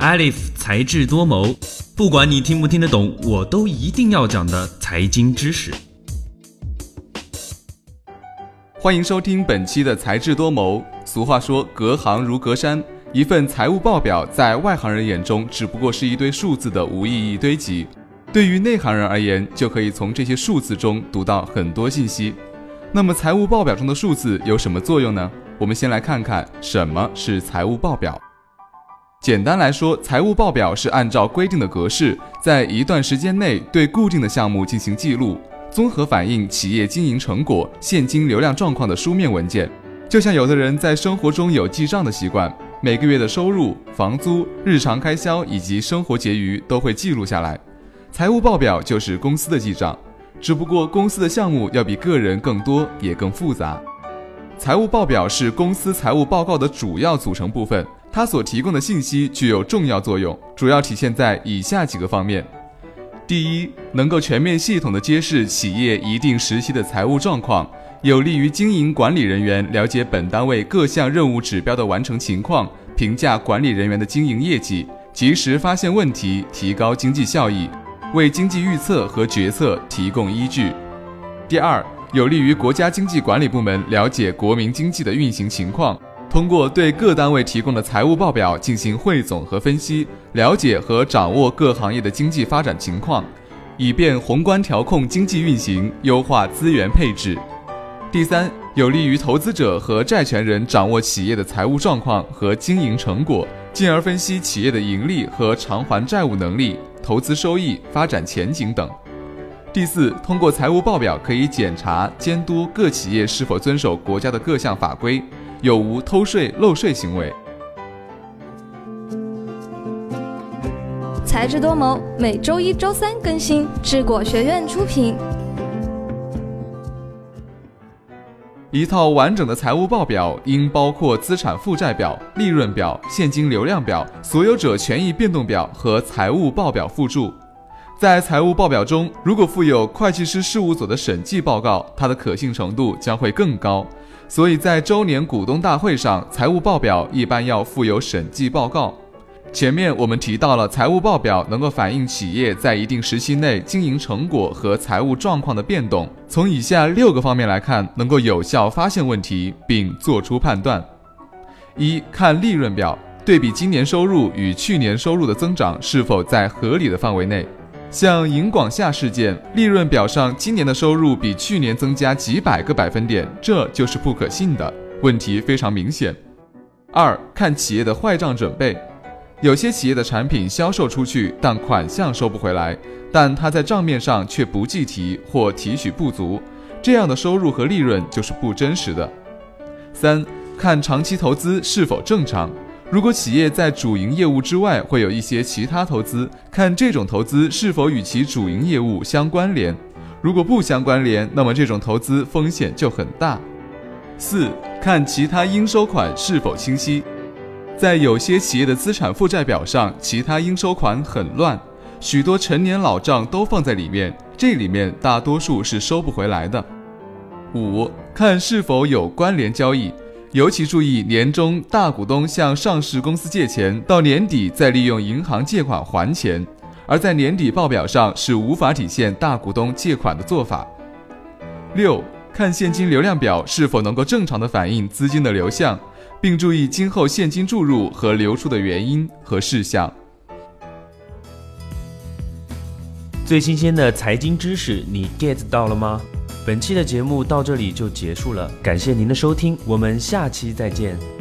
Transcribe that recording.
Alif 才智多谋，不管你听不听得懂，我都一定要讲的财经知识。欢迎收听本期的才智多谋。俗话说，隔行如隔山，一份财务报表在外行人眼中只不过是一堆数字的无意义堆积，对于内行人而言，就可以从这些数字中读到很多信息。那么，财务报表中的数字有什么作用呢？我们先来看看什么是财务报表。简单来说，财务报表是按照规定的格式，在一段时间内对固定的项目进行记录，综合反映企业经营成果、现金流量状况的书面文件。就像有的人在生活中有记账的习惯，每个月的收入、房租、日常开销以及生活结余都会记录下来。财务报表就是公司的记账，只不过公司的项目要比个人更多，也更复杂。财务报表是公司财务报告的主要组成部分。它所提供的信息具有重要作用，主要体现在以下几个方面：第一，能够全面系统地揭示企业一定时期的财务状况，有利于经营管理人员了解本单位各项任务指标的完成情况，评价管理人员的经营业绩，及时发现问题，提高经济效益，为经济预测和决策提供依据；第二，有利于国家经济管理部门了解国民经济的运行情况。通过对各单位提供的财务报表进行汇总和分析，了解和掌握各行业的经济发展情况，以便宏观调控经济运行，优化资源配置。第三，有利于投资者和债权人掌握企业的财务状况和经营成果，进而分析企业的盈利和偿还债务能力、投资收益、发展前景等。第四，通过财务报表可以检查监督各企业是否遵守国家的各项法规。有无偷税漏税行为？才智多谋，每周一、周三更新，智果学院出品。一套完整的财务报表应包括资产负债表、利润表、现金流量表、所有者权益变动表和财务报表附注。在财务报表中，如果附有会计师事务所的审计报告，它的可信程度将会更高。所以在周年股东大会上，财务报表一般要附有审计报告。前面我们提到了，财务报表能够反映企业在一定时期内经营成果和财务状况的变动。从以下六个方面来看，能够有效发现问题并做出判断：一看利润表，对比今年收入与去年收入的增长是否在合理的范围内。像银广夏事件，利润表上今年的收入比去年增加几百个百分点，这就是不可信的问题，非常明显。二看企业的坏账准备，有些企业的产品销售出去，但款项收不回来，但他在账面上却不计提或提取不足，这样的收入和利润就是不真实的。三看长期投资是否正常。如果企业在主营业务之外会有一些其他投资，看这种投资是否与其主营业务相关联。如果不相关联，那么这种投资风险就很大。四看其他应收款是否清晰，在有些企业的资产负债表上，其他应收款很乱，许多陈年老账都放在里面，这里面大多数是收不回来的。五看是否有关联交易。尤其注意，年终大股东向上市公司借钱，到年底再利用银行借款还钱，而在年底报表上是无法体现大股东借款的做法。六，看现金流量表是否能够正常的反映资金的流向，并注意今后现金注入和流出的原因和事项。最新鲜的财经知识，你 get 到了吗？本期的节目到这里就结束了，感谢您的收听，我们下期再见。